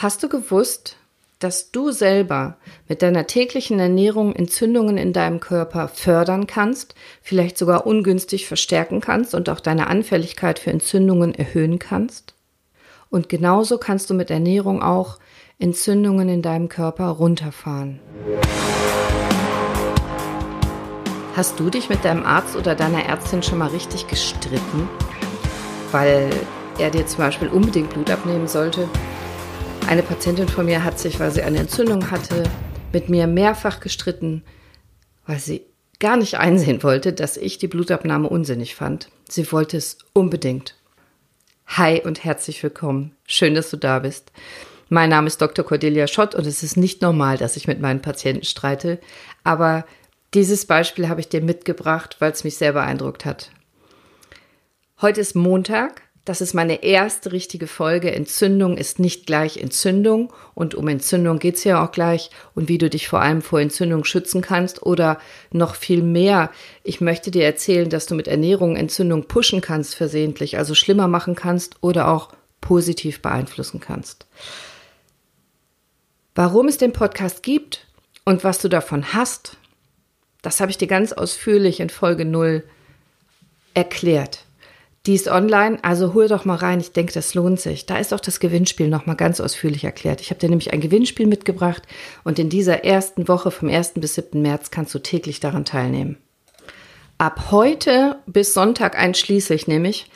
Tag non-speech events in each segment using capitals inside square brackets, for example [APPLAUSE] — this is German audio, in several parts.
Hast du gewusst, dass du selber mit deiner täglichen Ernährung Entzündungen in deinem Körper fördern kannst, vielleicht sogar ungünstig verstärken kannst und auch deine Anfälligkeit für Entzündungen erhöhen kannst? Und genauso kannst du mit Ernährung auch Entzündungen in deinem Körper runterfahren. Hast du dich mit deinem Arzt oder deiner Ärztin schon mal richtig gestritten, weil er dir zum Beispiel unbedingt Blut abnehmen sollte eine Patientin von mir hat sich, weil sie eine Entzündung hatte, mit mir mehrfach gestritten, weil sie gar nicht einsehen wollte, dass ich die Blutabnahme unsinnig fand. Sie wollte es unbedingt. Hi und herzlich willkommen. Schön, dass du da bist. Mein Name ist Dr. Cordelia Schott und es ist nicht normal, dass ich mit meinen Patienten streite, aber dieses Beispiel habe ich dir mitgebracht, weil es mich sehr beeindruckt hat. Heute ist Montag, das ist meine erste richtige Folge. Entzündung ist nicht gleich Entzündung. Und um Entzündung geht es ja auch gleich. Und wie du dich vor allem vor Entzündung schützen kannst. Oder noch viel mehr. Ich möchte dir erzählen, dass du mit Ernährung Entzündung pushen kannst versehentlich. Also schlimmer machen kannst oder auch positiv beeinflussen kannst. Warum es den Podcast gibt und was du davon hast, das habe ich dir ganz ausführlich in Folge 0 erklärt. Die ist online, also hol doch mal rein. Ich denke, das lohnt sich. Da ist auch das Gewinnspiel noch mal ganz ausführlich erklärt. Ich habe dir nämlich ein Gewinnspiel mitgebracht und in dieser ersten Woche vom 1. bis 7. März kannst du täglich daran teilnehmen. Ab heute bis Sonntag einschließlich nämlich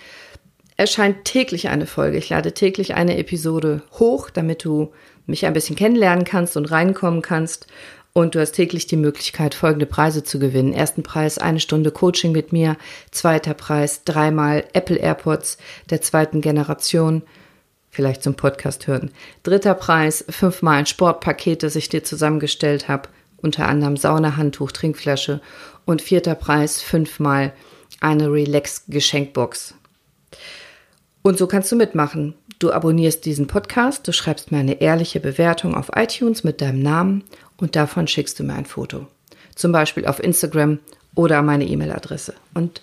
erscheint täglich eine Folge. Ich lade täglich eine Episode hoch, damit du mich ein bisschen kennenlernen kannst und reinkommen kannst. Und du hast täglich die Möglichkeit, folgende Preise zu gewinnen. Ersten Preis eine Stunde Coaching mit mir. Zweiter Preis dreimal Apple AirPods der zweiten Generation. Vielleicht zum Podcast hören. Dritter Preis fünfmal ein Sportpaket, das ich dir zusammengestellt habe. Unter anderem Saunahandtuch, Trinkflasche. Und vierter Preis fünfmal eine Relax-Geschenkbox. Und so kannst du mitmachen. Du abonnierst diesen Podcast, du schreibst mir eine ehrliche Bewertung auf iTunes mit deinem Namen und davon schickst du mir ein Foto. Zum Beispiel auf Instagram oder meine E-Mail-Adresse. Und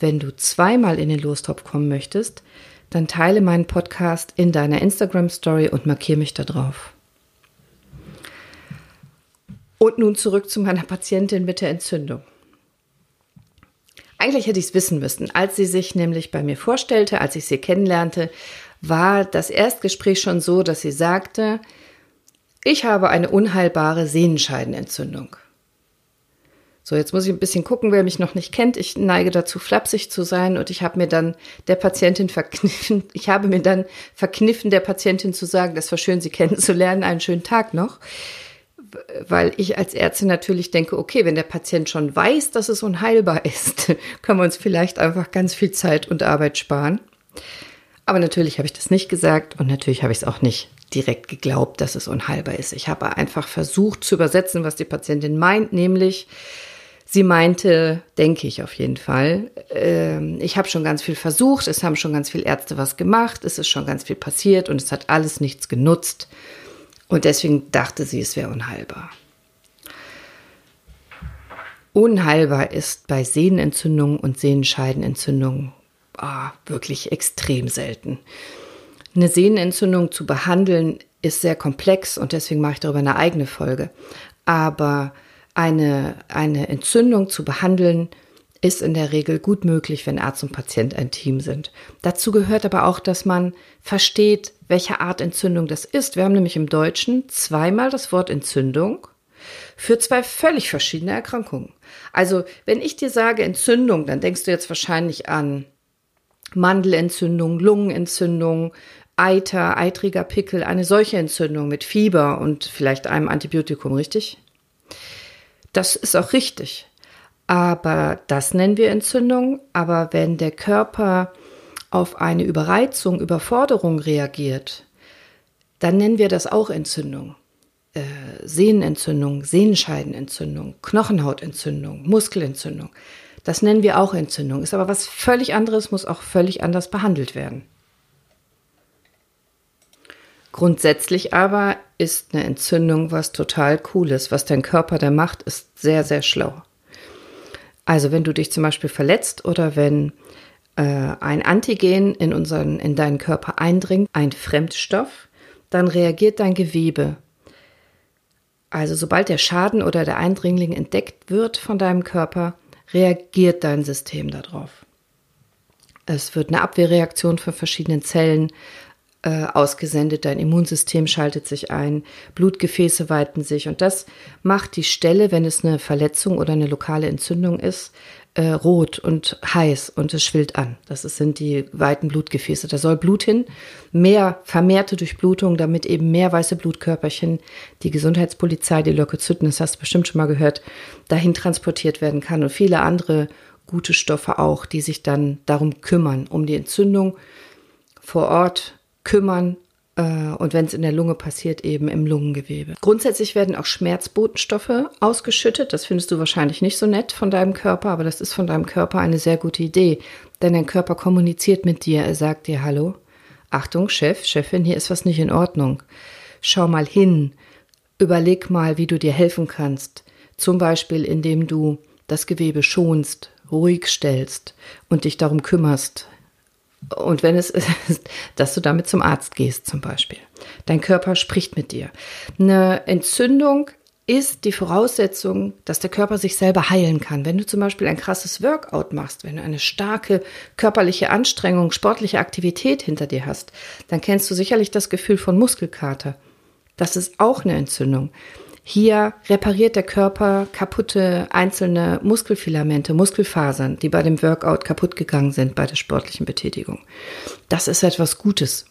wenn du zweimal in den Lostopf kommen möchtest, dann teile meinen Podcast in deiner Instagram-Story und markiere mich da drauf. Und nun zurück zu meiner Patientin mit der Entzündung. Eigentlich hätte ich es wissen müssen. Als sie sich nämlich bei mir vorstellte, als ich sie kennenlernte, war das Erstgespräch schon so, dass sie sagte, ich habe eine unheilbare Sehnenscheidenentzündung. So, jetzt muss ich ein bisschen gucken, wer mich noch nicht kennt. Ich neige dazu, flapsig zu sein und ich habe mir dann der Patientin verkniffen, [LAUGHS] ich habe mir dann verkniffen, der Patientin zu sagen, das war schön, Sie [LAUGHS] kennenzulernen, einen schönen Tag noch. Weil ich als Ärztin natürlich denke, okay, wenn der Patient schon weiß, dass es unheilbar ist, [LAUGHS] können wir uns vielleicht einfach ganz viel Zeit und Arbeit sparen. Aber natürlich habe ich das nicht gesagt und natürlich habe ich es auch nicht direkt geglaubt, dass es unheilbar ist. Ich habe einfach versucht zu übersetzen, was die Patientin meint, nämlich sie meinte, denke ich auf jeden Fall, äh, ich habe schon ganz viel versucht, es haben schon ganz viele Ärzte was gemacht, es ist schon ganz viel passiert und es hat alles nichts genutzt. Und deswegen dachte sie, es wäre unheilbar. Unheilbar ist bei Sehnenentzündungen und Sehenscheidenentzündungen oh, wirklich extrem selten. Eine Sehnenentzündung zu behandeln ist sehr komplex und deswegen mache ich darüber eine eigene Folge. Aber eine, eine Entzündung zu behandeln ist in der Regel gut möglich, wenn Arzt und Patient ein Team sind. Dazu gehört aber auch, dass man versteht, welche Art Entzündung das ist. Wir haben nämlich im Deutschen zweimal das Wort Entzündung für zwei völlig verschiedene Erkrankungen. Also, wenn ich dir sage Entzündung, dann denkst du jetzt wahrscheinlich an Mandelentzündung, Lungenentzündung, Eiter, eitriger Pickel, eine solche Entzündung mit Fieber und vielleicht einem Antibiotikum, richtig? Das ist auch richtig. Aber das nennen wir Entzündung. Aber wenn der Körper auf eine Überreizung, Überforderung reagiert, dann nennen wir das auch Entzündung. Äh, Sehnenentzündung, Sehenscheidenentzündung, Knochenhautentzündung, Muskelentzündung. Das nennen wir auch Entzündung. Ist aber was völlig anderes, muss auch völlig anders behandelt werden. Grundsätzlich aber ist eine Entzündung was total Cooles. Was dein Körper da macht, ist sehr, sehr schlau. Also wenn du dich zum Beispiel verletzt oder wenn äh, ein Antigen in, unseren, in deinen Körper eindringt, ein Fremdstoff, dann reagiert dein Gewebe. Also sobald der Schaden oder der Eindringling entdeckt wird von deinem Körper, reagiert dein System darauf. Es wird eine Abwehrreaktion von verschiedenen Zellen äh, ausgesendet, dein Immunsystem schaltet sich ein, Blutgefäße weiten sich und das macht die Stelle, wenn es eine Verletzung oder eine lokale Entzündung ist, äh, rot und heiß und es schwillt an. Das sind die weiten Blutgefäße. Da soll Blut hin, mehr vermehrte Durchblutung, damit eben mehr weiße Blutkörperchen, die Gesundheitspolizei, die Leukozyten, das hast du bestimmt schon mal gehört, dahin transportiert werden kann und viele andere gute Stoffe auch, die sich dann darum kümmern, um die Entzündung vor Ort kümmern äh, und wenn es in der Lunge passiert, eben im Lungengewebe. Grundsätzlich werden auch Schmerzbotenstoffe ausgeschüttet. Das findest du wahrscheinlich nicht so nett von deinem Körper, aber das ist von deinem Körper eine sehr gute Idee. Denn dein Körper kommuniziert mit dir. Er sagt dir, hallo, Achtung, Chef, Chefin, hier ist was nicht in Ordnung. Schau mal hin. Überleg mal, wie du dir helfen kannst. Zum Beispiel, indem du das Gewebe schonst, ruhig stellst und dich darum kümmerst, und wenn es [LAUGHS] ist, dass du damit zum Arzt gehst zum Beispiel. Dein Körper spricht mit dir. Eine Entzündung ist die Voraussetzung, dass der Körper sich selber heilen kann. Wenn du zum Beispiel ein krasses Workout machst, wenn du eine starke körperliche Anstrengung, sportliche Aktivität hinter dir hast, dann kennst du sicherlich das Gefühl von Muskelkater. Das ist auch eine Entzündung. Hier repariert der Körper kaputte einzelne Muskelfilamente, Muskelfasern, die bei dem Workout kaputt gegangen sind bei der sportlichen Betätigung. Das ist etwas Gutes.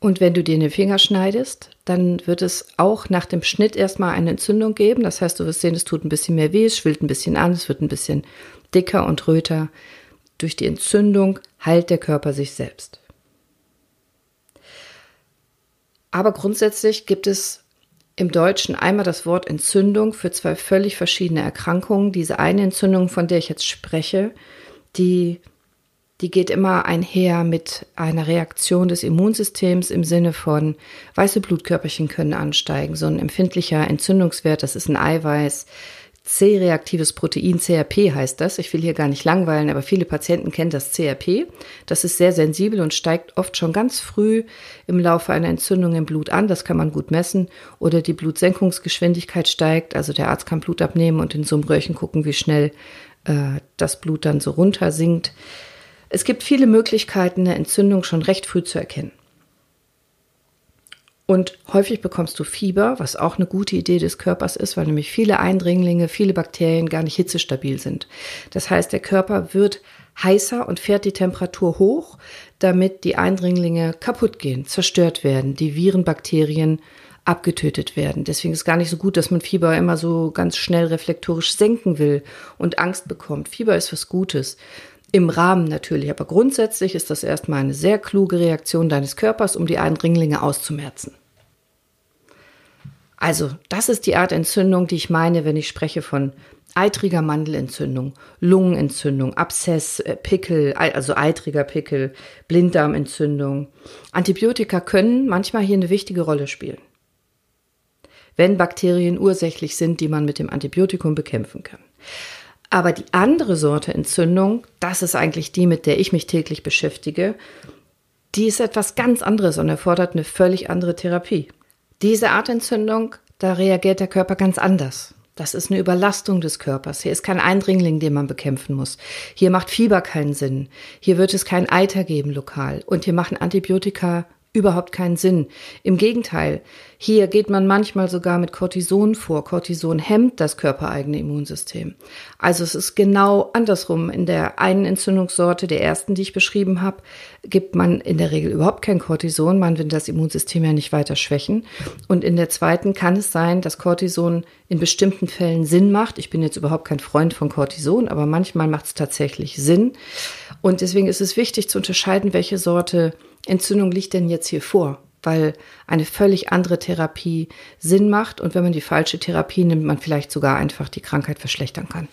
Und wenn du dir den Finger schneidest, dann wird es auch nach dem Schnitt erstmal eine Entzündung geben. Das heißt, du wirst sehen, es tut ein bisschen mehr weh, es schwillt ein bisschen an, es wird ein bisschen dicker und röter. Durch die Entzündung heilt der Körper sich selbst. Aber grundsätzlich gibt es im Deutschen einmal das Wort Entzündung für zwei völlig verschiedene Erkrankungen. Diese eine Entzündung, von der ich jetzt spreche, die, die geht immer einher mit einer Reaktion des Immunsystems im Sinne von weiße Blutkörperchen können ansteigen. So ein empfindlicher Entzündungswert, das ist ein Eiweiß, C-reaktives Protein, CRP heißt das. Ich will hier gar nicht langweilen, aber viele Patienten kennen das CRP. Das ist sehr sensibel und steigt oft schon ganz früh im Laufe einer Entzündung im Blut an. Das kann man gut messen. Oder die Blutsenkungsgeschwindigkeit steigt. Also der Arzt kann Blut abnehmen und in so einem Röhrchen gucken, wie schnell äh, das Blut dann so runter sinkt. Es gibt viele Möglichkeiten, eine Entzündung schon recht früh zu erkennen. Und häufig bekommst du Fieber, was auch eine gute Idee des Körpers ist, weil nämlich viele Eindringlinge, viele Bakterien gar nicht hitzestabil sind. Das heißt, der Körper wird heißer und fährt die Temperatur hoch, damit die Eindringlinge kaputt gehen, zerstört werden, die Viren, Bakterien abgetötet werden. Deswegen ist es gar nicht so gut, dass man Fieber immer so ganz schnell reflektorisch senken will und Angst bekommt. Fieber ist was Gutes. Im Rahmen natürlich, aber grundsätzlich ist das erstmal eine sehr kluge Reaktion deines Körpers, um die Eindringlinge auszumerzen. Also, das ist die Art Entzündung, die ich meine, wenn ich spreche von eitriger Mandelentzündung, Lungenentzündung, Abszess, äh, Pickel, also eitriger Pickel, Blinddarmentzündung. Antibiotika können manchmal hier eine wichtige Rolle spielen. Wenn Bakterien ursächlich sind, die man mit dem Antibiotikum bekämpfen kann. Aber die andere Sorte Entzündung, das ist eigentlich die, mit der ich mich täglich beschäftige, die ist etwas ganz anderes und erfordert eine völlig andere Therapie. Diese Art Entzündung, da reagiert der Körper ganz anders. Das ist eine Überlastung des Körpers. Hier ist kein Eindringling, den man bekämpfen muss. Hier macht Fieber keinen Sinn. Hier wird es kein Eiter geben lokal. Und hier machen Antibiotika überhaupt keinen Sinn. Im Gegenteil, hier geht man manchmal sogar mit Cortison vor. Cortison hemmt das körpereigene Immunsystem. Also es ist genau andersrum. In der einen Entzündungssorte, der ersten, die ich beschrieben habe, gibt man in der Regel überhaupt kein Cortison. Man will das Immunsystem ja nicht weiter schwächen. Und in der zweiten kann es sein, dass Cortison in bestimmten Fällen Sinn macht. Ich bin jetzt überhaupt kein Freund von Cortison, aber manchmal macht es tatsächlich Sinn. Und deswegen ist es wichtig zu unterscheiden, welche Sorte Entzündung liegt denn jetzt hier vor? Weil eine völlig andere Therapie Sinn macht und wenn man die falsche Therapie nimmt, man vielleicht sogar einfach die Krankheit verschlechtern kann.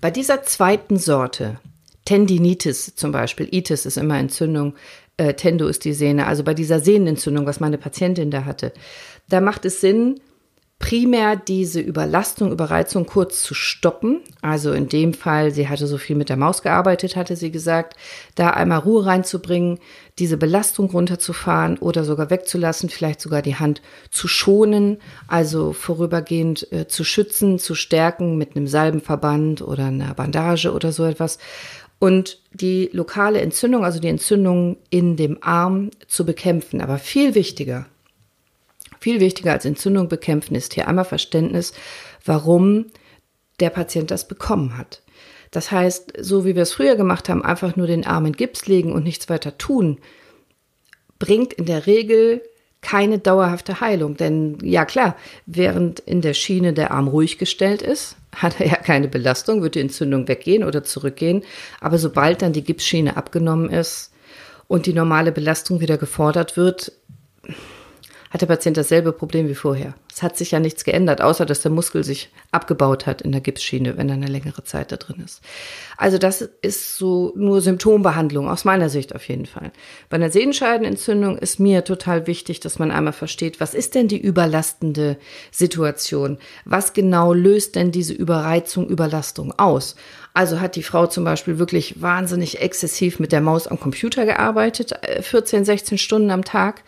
Bei dieser zweiten Sorte, Tendinitis zum Beispiel, Itis ist immer Entzündung, äh, Tendo ist die Sehne, also bei dieser Sehnenentzündung, was meine Patientin da hatte, da macht es Sinn, primär diese Überlastung, Überreizung kurz zu stoppen. Also in dem Fall, sie hatte so viel mit der Maus gearbeitet, hatte sie gesagt, da einmal Ruhe reinzubringen, diese Belastung runterzufahren oder sogar wegzulassen, vielleicht sogar die Hand zu schonen, also vorübergehend äh, zu schützen, zu stärken mit einem Salbenverband oder einer Bandage oder so etwas. Und die lokale Entzündung, also die Entzündung in dem Arm zu bekämpfen. Aber viel wichtiger, viel wichtiger als Entzündung bekämpfen ist hier einmal Verständnis, warum der Patient das bekommen hat. Das heißt, so wie wir es früher gemacht haben, einfach nur den Arm in Gips legen und nichts weiter tun, bringt in der Regel keine dauerhafte Heilung. Denn ja klar, während in der Schiene der Arm ruhig gestellt ist, hat er ja keine Belastung, wird die Entzündung weggehen oder zurückgehen. Aber sobald dann die Gipsschiene abgenommen ist und die normale Belastung wieder gefordert wird, hat der Patient dasselbe Problem wie vorher. Es hat sich ja nichts geändert, außer dass der Muskel sich abgebaut hat in der Gipsschiene, wenn er eine längere Zeit da drin ist. Also das ist so nur Symptombehandlung, aus meiner Sicht auf jeden Fall. Bei einer Sehenscheidenentzündung ist mir total wichtig, dass man einmal versteht, was ist denn die überlastende Situation? Was genau löst denn diese Überreizung, Überlastung aus? Also hat die Frau zum Beispiel wirklich wahnsinnig exzessiv mit der Maus am Computer gearbeitet, 14, äh, 16 Stunden am Tag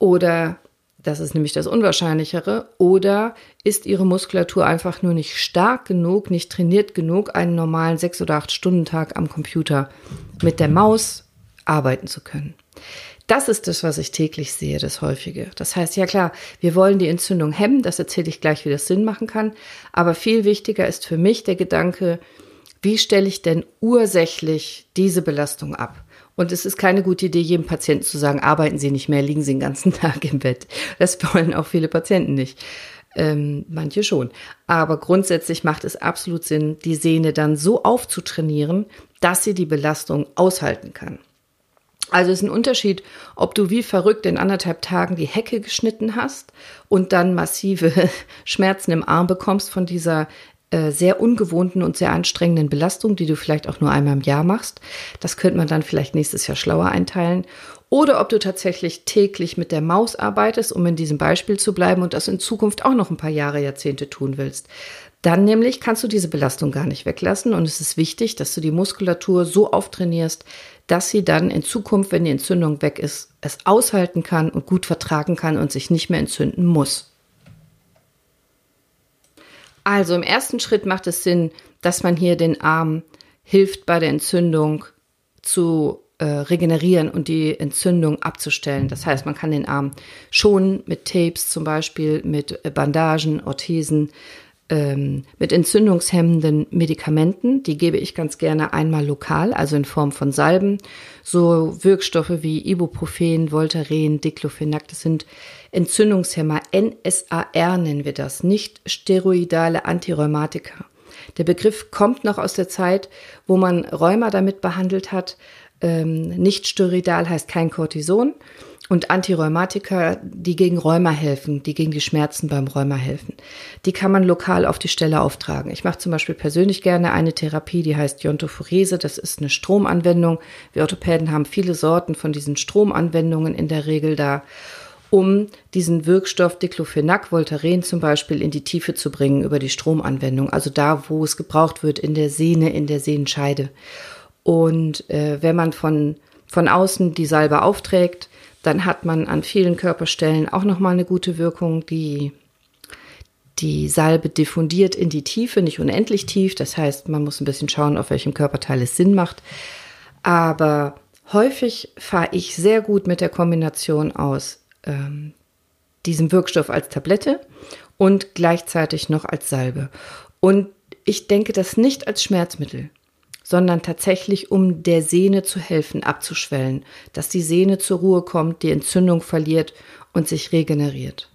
oder, das ist nämlich das Unwahrscheinlichere, oder ist ihre Muskulatur einfach nur nicht stark genug, nicht trainiert genug, einen normalen sechs oder acht Stunden Tag am Computer mit der Maus arbeiten zu können. Das ist das, was ich täglich sehe, das häufige. Das heißt, ja klar, wir wollen die Entzündung hemmen, das erzähle ich gleich, wie das Sinn machen kann. Aber viel wichtiger ist für mich der Gedanke, wie stelle ich denn ursächlich diese Belastung ab? Und es ist keine gute Idee, jedem Patienten zu sagen, arbeiten Sie nicht mehr, liegen Sie den ganzen [LAUGHS] Tag im Bett. Das wollen auch viele Patienten nicht. Ähm, manche schon. Aber grundsätzlich macht es absolut Sinn, die Sehne dann so aufzutrainieren, dass sie die Belastung aushalten kann. Also ist ein Unterschied, ob du wie verrückt in anderthalb Tagen die Hecke geschnitten hast und dann massive [LAUGHS] Schmerzen im Arm bekommst von dieser äh, sehr ungewohnten und sehr anstrengenden Belastung, die du vielleicht auch nur einmal im Jahr machst. Das könnte man dann vielleicht nächstes Jahr schlauer einteilen. Oder ob du tatsächlich täglich mit der Maus arbeitest, um in diesem Beispiel zu bleiben und das in Zukunft auch noch ein paar Jahre, Jahrzehnte tun willst. Dann nämlich kannst du diese Belastung gar nicht weglassen und es ist wichtig, dass du die Muskulatur so auftrainierst, dass sie dann in Zukunft, wenn die Entzündung weg ist, es aushalten kann und gut vertragen kann und sich nicht mehr entzünden muss. Also im ersten Schritt macht es Sinn, dass man hier den Arm hilft bei der Entzündung zu äh, regenerieren und die Entzündung abzustellen. Das heißt, man kann den Arm schonen mit Tapes zum Beispiel, mit Bandagen, Orthesen, ähm, mit entzündungshemmenden Medikamenten. Die gebe ich ganz gerne einmal lokal, also in Form von Salben. So Wirkstoffe wie Ibuprofen, Voltaren, Diclofenac, das sind Entzündungshemmer. NSAR nennen wir das, nicht steroidale Antirheumatika. Der Begriff kommt noch aus der Zeit, wo man Rheuma damit behandelt hat. Ähm, nicht steroidal heißt kein Cortison und Antirheumatika, die gegen Rheuma helfen, die gegen die Schmerzen beim Rheuma helfen. Die kann man lokal auf die Stelle auftragen. Ich mache zum Beispiel persönlich gerne eine Therapie, die heißt Iontophorese. Das ist eine Stromanwendung. Wir Orthopäden haben viele Sorten von diesen Stromanwendungen in der Regel da um diesen Wirkstoff Diclofenac, Voltaren zum Beispiel, in die Tiefe zu bringen über die Stromanwendung, also da, wo es gebraucht wird, in der Sehne, in der Sehenscheide. Und äh, wenn man von, von außen die Salbe aufträgt, dann hat man an vielen Körperstellen auch nochmal eine gute Wirkung. Die, die Salbe diffundiert in die Tiefe, nicht unendlich tief. Das heißt, man muss ein bisschen schauen, auf welchem Körperteil es Sinn macht. Aber häufig fahre ich sehr gut mit der Kombination aus ähm, diesem Wirkstoff als Tablette und gleichzeitig noch als Salbe. Und ich denke das nicht als Schmerzmittel sondern tatsächlich um der Sehne zu helfen, abzuschwellen, dass die Sehne zur Ruhe kommt, die Entzündung verliert und sich regeneriert.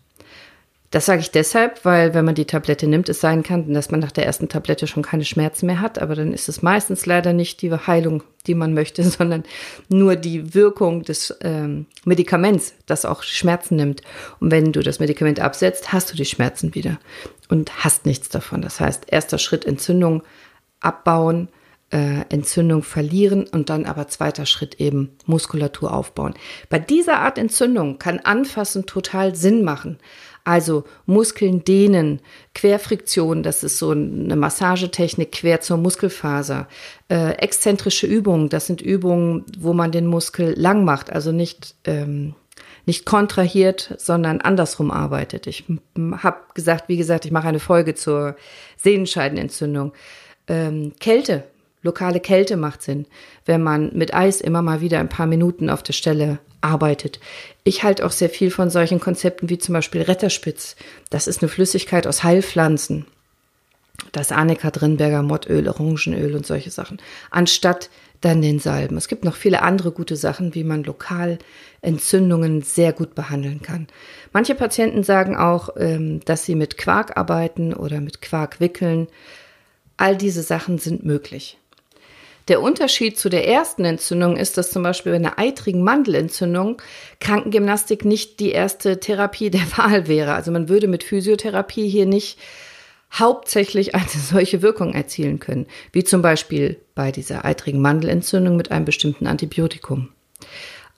Das sage ich deshalb, weil wenn man die Tablette nimmt, es sein kann, dass man nach der ersten Tablette schon keine Schmerzen mehr hat, aber dann ist es meistens leider nicht die Heilung, die man möchte, [LAUGHS] sondern nur die Wirkung des ähm, Medikaments, das auch Schmerzen nimmt. Und wenn du das Medikament absetzt, hast du die Schmerzen wieder und hast nichts davon. Das heißt, erster Schritt Entzündung abbauen, äh, Entzündung verlieren und dann aber zweiter Schritt eben Muskulatur aufbauen. Bei dieser Art Entzündung kann Anfassen total Sinn machen. Also Muskeln dehnen, Querfriktion, das ist so eine Massagetechnik quer zur Muskelfaser. Äh, exzentrische Übungen, das sind Übungen, wo man den Muskel lang macht, also nicht ähm, nicht kontrahiert, sondern andersrum arbeitet. Ich habe gesagt, wie gesagt, ich mache eine Folge zur Sehnenscheidenentzündung. Ähm, Kälte, lokale Kälte macht Sinn, wenn man mit Eis immer mal wieder ein paar Minuten auf der Stelle arbeitet. Ich halte auch sehr viel von solchen Konzepten wie zum Beispiel Retterspitz. Das ist eine Flüssigkeit aus Heilpflanzen. Da ist Annika drin, Bergamottöl, Orangenöl und solche Sachen. Anstatt dann den Salben. Es gibt noch viele andere gute Sachen, wie man lokal Entzündungen sehr gut behandeln kann. Manche Patienten sagen auch, ähm, dass sie mit Quark arbeiten oder mit Quark wickeln. All diese Sachen sind möglich. Der Unterschied zu der ersten Entzündung ist, dass zum Beispiel bei einer eitrigen Mandelentzündung Krankengymnastik nicht die erste Therapie der [LAUGHS] Wahl wäre. Also man würde mit Physiotherapie hier nicht hauptsächlich eine solche Wirkung erzielen können, wie zum Beispiel bei dieser eitrigen Mandelentzündung mit einem bestimmten Antibiotikum.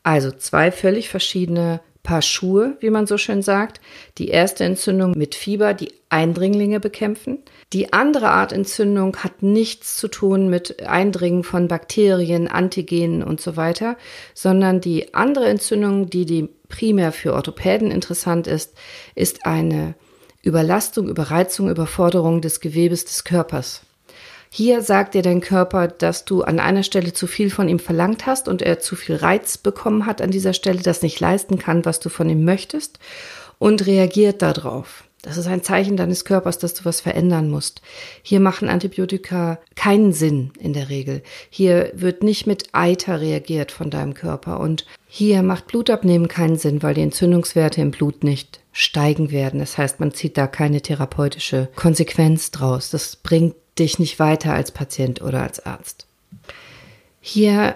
Also zwei völlig verschiedene Paar Schuhe, wie man so schön sagt. Die erste Entzündung mit Fieber, die Eindringlinge bekämpfen. Die andere Art Entzündung hat nichts zu tun mit Eindringen von Bakterien, Antigenen und so weiter, sondern die andere Entzündung, die, die primär für Orthopäden interessant ist, ist eine Überlastung, Überreizung, Überforderung des Gewebes des Körpers. Hier sagt dir dein Körper, dass du an einer Stelle zu viel von ihm verlangt hast und er zu viel Reiz bekommen hat an dieser Stelle, das nicht leisten kann, was du von ihm möchtest und reagiert darauf. Das ist ein Zeichen deines Körpers, dass du was verändern musst. Hier machen Antibiotika keinen Sinn in der Regel. Hier wird nicht mit Eiter reagiert von deinem Körper und hier macht Blutabnehmen keinen Sinn, weil die Entzündungswerte im Blut nicht steigen werden. Das heißt, man zieht da keine therapeutische Konsequenz draus. Das bringt dich nicht weiter als Patient oder als Arzt. Hier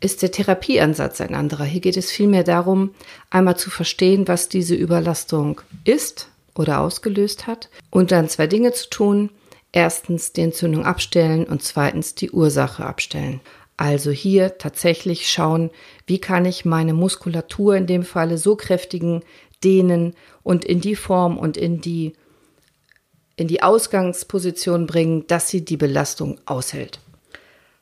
ist der Therapieansatz ein anderer. Hier geht es vielmehr darum, einmal zu verstehen, was diese Überlastung ist oder ausgelöst hat und dann zwei Dinge zu tun. Erstens die Entzündung abstellen und zweitens die Ursache abstellen. Also hier tatsächlich schauen, wie kann ich meine Muskulatur in dem Falle so kräftigen, dehnen und in die Form und in die in die Ausgangsposition bringen, dass sie die Belastung aushält.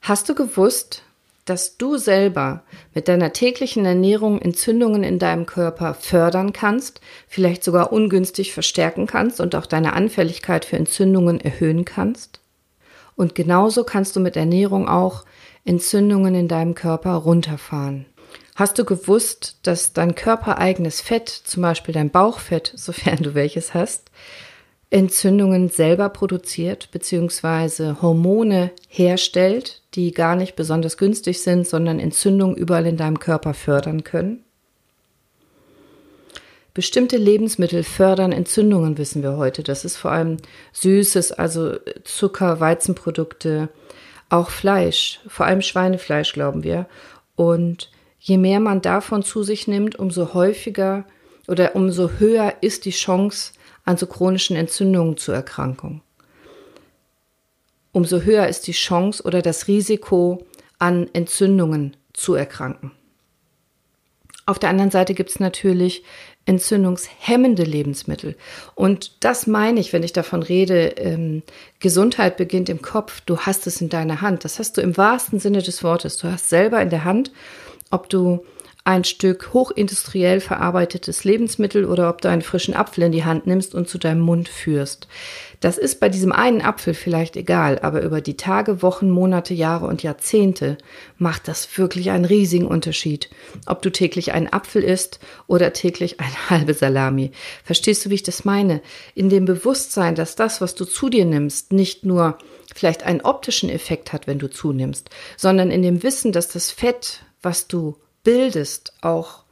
Hast du gewusst, dass du selber mit deiner täglichen Ernährung Entzündungen in deinem Körper fördern kannst, vielleicht sogar ungünstig verstärken kannst und auch deine Anfälligkeit für Entzündungen erhöhen kannst? Und genauso kannst du mit Ernährung auch Entzündungen in deinem Körper runterfahren. Hast du gewusst, dass dein körpereigenes Fett, zum Beispiel dein Bauchfett, [LAUGHS] sofern du welches hast, Entzündungen selber produziert bzw. Hormone herstellt, die gar nicht besonders günstig sind, sondern Entzündungen überall in deinem Körper fördern können. Bestimmte Lebensmittel fördern Entzündungen, wissen wir heute. Das ist vor allem Süßes, also Zucker, Weizenprodukte, auch Fleisch, vor allem Schweinefleisch, glauben wir. Und je mehr man davon zu sich nimmt, umso häufiger oder umso höher ist die Chance, an so chronischen Entzündungen zu erkranken. Umso höher ist die Chance oder das Risiko, an Entzündungen zu erkranken. Auf der anderen Seite gibt es natürlich entzündungshemmende Lebensmittel. Und das meine ich, wenn ich davon rede, ähm, Gesundheit beginnt im Kopf. Du hast es in deiner Hand. Das hast du im wahrsten Sinne des Wortes. Du hast selber in der Hand, ob du ein Stück hochindustriell verarbeitetes Lebensmittel oder ob du einen frischen Apfel in die Hand nimmst und zu deinem Mund führst. Das ist bei diesem einen Apfel vielleicht egal, aber über die Tage, Wochen, Monate, Jahre und Jahrzehnte macht das wirklich einen riesigen Unterschied. Ob du täglich einen Apfel isst oder täglich eine [LAUGHS] halbe Salami. Verstehst du, wie ich das meine? In dem Bewusstsein, dass das, was du zu dir nimmst, nicht nur vielleicht einen optischen Effekt hat, wenn du zunimmst, sondern in dem Wissen, dass das Fett, was du bildest, auch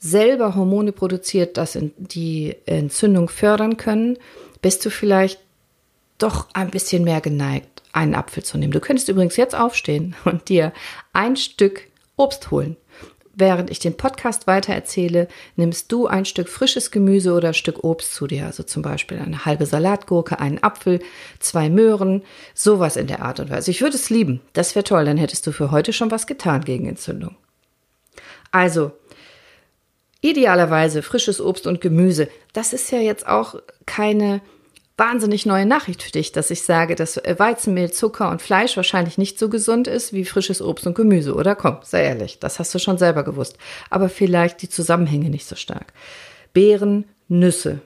selber Hormone produziert, das die Entzündung fördern können, bist du vielleicht doch ein bisschen mehr geneigt, einen Apfel zu nehmen. Du könntest übrigens jetzt aufstehen und dir ein Stück Obst holen. Während ich den Podcast weitererzähle, nimmst du ein Stück frisches Gemüse oder ein Stück Obst zu dir. Also zum Beispiel eine halbe Salatgurke, einen Apfel, zwei Möhren, sowas in der Art und Weise. Ich würde es lieben. Das wäre toll. Dann hättest du für heute schon was getan gegen Entzündung. Also, Idealerweise frisches Obst und Gemüse. Das ist ja jetzt auch keine wahnsinnig neue Nachricht für dich, dass ich sage, dass Weizenmehl, Zucker und Fleisch wahrscheinlich nicht so gesund ist wie frisches Obst und Gemüse, oder? Komm, sei ehrlich, das hast du schon selber gewusst. Aber vielleicht die Zusammenhänge nicht so stark. Beeren, Nüsse.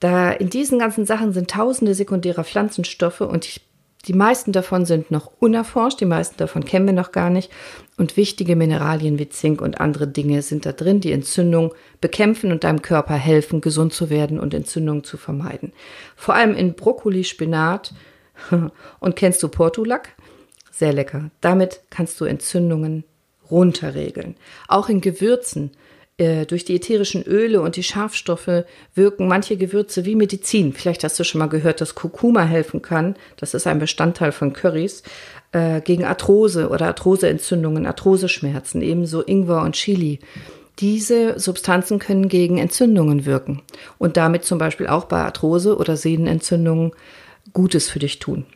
Da in diesen ganzen Sachen sind tausende sekundärer Pflanzenstoffe und ich die meisten davon sind noch unerforscht, die meisten davon kennen wir noch gar nicht. Und wichtige Mineralien wie Zink und andere Dinge sind da drin, die Entzündung bekämpfen und deinem Körper helfen, gesund zu werden und Entzündungen zu vermeiden. Vor allem in Brokkoli, Spinat [LAUGHS] und kennst du Portulak? Sehr lecker. Damit kannst du Entzündungen runterregeln. Auch in Gewürzen äh, durch die ätherischen Öle und die Schafstoffe wirken manche Gewürze wie Medizin. Vielleicht hast du schon mal gehört, dass Kurkuma helfen kann. Das ist ein Bestandteil von Currys äh, gegen Arthrose oder Arthroseentzündungen, Arthroseschmerzen, ebenso Ingwer und Chili. Diese Substanzen können gegen Entzündungen wirken und damit zum Beispiel auch bei Arthrose oder Sehnenentzündungen Gutes für dich tun.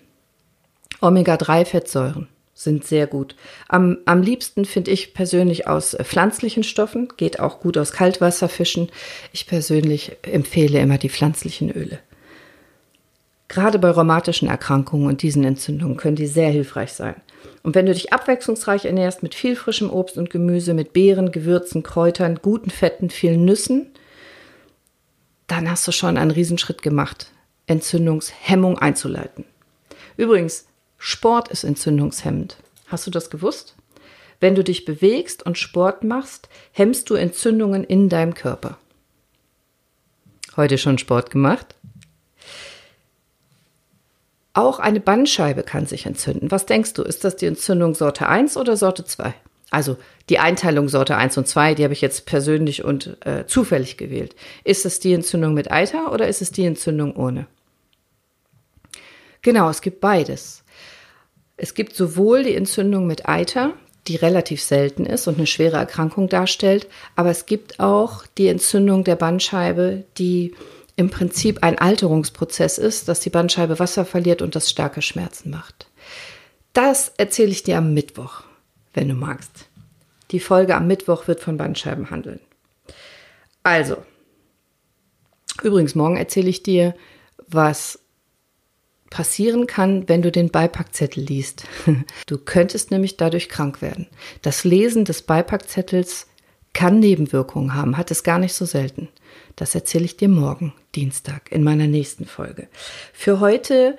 Omega-3-Fettsäuren sind sehr gut. Am, am liebsten finde ich persönlich aus äh, pflanzlichen Stoffen, geht auch gut aus Kaltwasserfischen. Ich persönlich empfehle immer die pflanzlichen Öle. Gerade bei rheumatischen Erkrankungen und diesen Entzündungen können die sehr hilfreich sein. Und wenn du dich abwechslungsreich ernährst mit viel frischem Obst und Gemüse, mit Beeren, Gewürzen, Kräutern, guten Fetten, vielen Nüssen, dann hast du schon einen Riesenschritt gemacht, Entzündungshemmung einzuleiten. Übrigens, Sport ist entzündungshemmend. Hast du das gewusst? Wenn du dich bewegst und Sport machst, hemmst du Entzündungen in deinem Körper. Heute schon Sport gemacht? Auch eine Bandscheibe kann sich entzünden. Was denkst du, ist das die Entzündung Sorte 1 oder Sorte 2? Also die Einteilung Sorte 1 und 2, die habe ich jetzt persönlich und äh, zufällig gewählt. Ist es die Entzündung mit Eiter oder ist es die Entzündung ohne? Genau, es gibt beides. Es gibt sowohl die Entzündung mit Eiter, die relativ selten ist und eine schwere Erkrankung darstellt, aber es gibt auch die Entzündung der Bandscheibe, die im Prinzip ein Alterungsprozess ist, dass die Bandscheibe Wasser verliert und das starke Schmerzen macht. Das erzähle ich dir am Mittwoch, wenn du magst. Die Folge am Mittwoch wird von Bandscheiben handeln. Also, übrigens, morgen erzähle ich dir, was passieren kann, wenn du den Beipackzettel liest. [LAUGHS] Du könntest nämlich dadurch krank werden. Das Lesen des Beipackzettels kann Nebenwirkungen haben, hat es gar nicht so selten. Das erzähle ich dir morgen, Dienstag, in meiner nächsten Folge. Für heute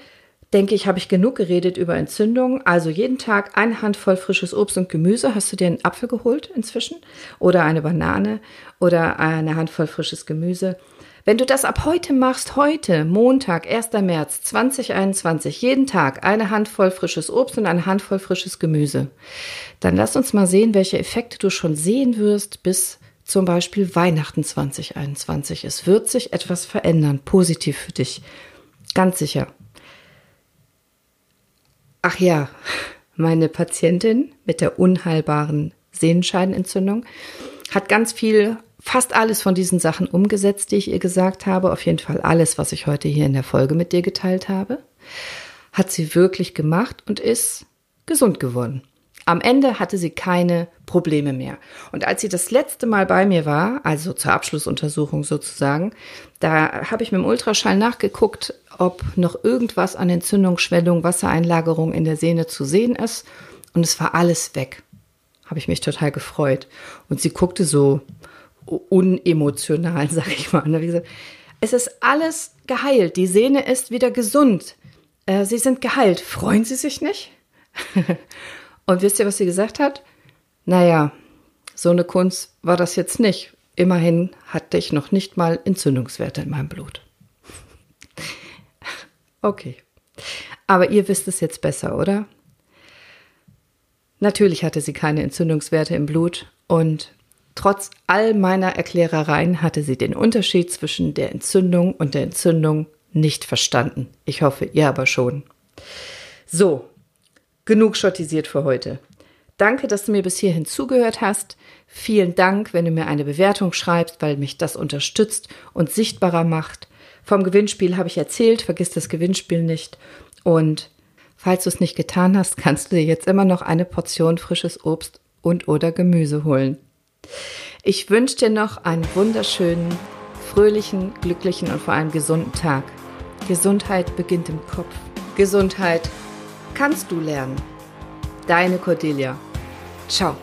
denke ich, habe ich genug geredet über Entzündungen. Also jeden Tag eine Handvoll frisches Obst und Gemüse. Hast du dir einen Apfel geholt inzwischen? Oder eine Banane oder eine Handvoll frisches Gemüse? Wenn du das ab heute machst, heute, Montag, 1. März 2021, jeden Tag eine Handvoll frisches Obst und eine Handvoll frisches Gemüse, dann lass uns mal sehen, welche Effekte du schon sehen wirst bis zum Beispiel Weihnachten 2021. Es wird sich etwas verändern, positiv für dich. Ganz sicher. Ach ja, meine Patientin mit der unheilbaren Sehenscheidenentzündung hat ganz viel fast alles von diesen Sachen umgesetzt, die ich ihr gesagt habe. Auf jeden Fall alles, was ich heute hier in der Folge mit dir geteilt habe. Hat sie wirklich gemacht und ist gesund geworden. Am Ende hatte sie keine Probleme mehr. Und als sie das letzte Mal bei mir war, also zur Abschlussuntersuchung sozusagen, da habe ich mit dem Ultraschall nachgeguckt, ob noch irgendwas an Entzündung, Schwellung, Wassereinlagerung in der Sehne zu sehen ist. Und es war alles weg. Habe ich mich total gefreut. Und sie guckte so unemotional, [LAUGHS] sag ich mal. Ne? Es ist alles geheilt. Die Sehne ist wieder gesund. Äh, sie sind geheilt. Freuen Sie sich nicht? [LAUGHS] Und wisst ihr, was sie gesagt hat? Naja, so eine Kunst war das jetzt nicht. Immerhin hatte ich noch nicht mal Entzündungswerte in meinem Blut. [LAUGHS] Okay. Aber ihr wisst es jetzt besser, oder? Natürlich hatte sie keine Entzündungswerte im Blut und Trotz all meiner Erklärereien hatte sie den Unterschied zwischen der Entzündung und der Entzündung nicht verstanden. Ich hoffe, ihr aber schon. So, genug schottisiert für heute. Danke, dass du mir bis hierhin zugehört hast. Vielen Dank, wenn du mir eine Bewertung schreibst, weil mich das unterstützt und sichtbarer macht. Vom Gewinnspiel habe ich erzählt, vergiss das Gewinnspiel nicht. Und falls du es nicht getan hast, kannst du dir jetzt immer noch eine Portion frisches Obst und oder Gemüse holen. Ich wünsche dir noch einen wunderschönen, fröhlichen, glücklichen und vor allem gesunden Tag. Gesundheit beginnt im Kopf. Gesundheit kannst du lernen. Deine Cordelia. Ciao.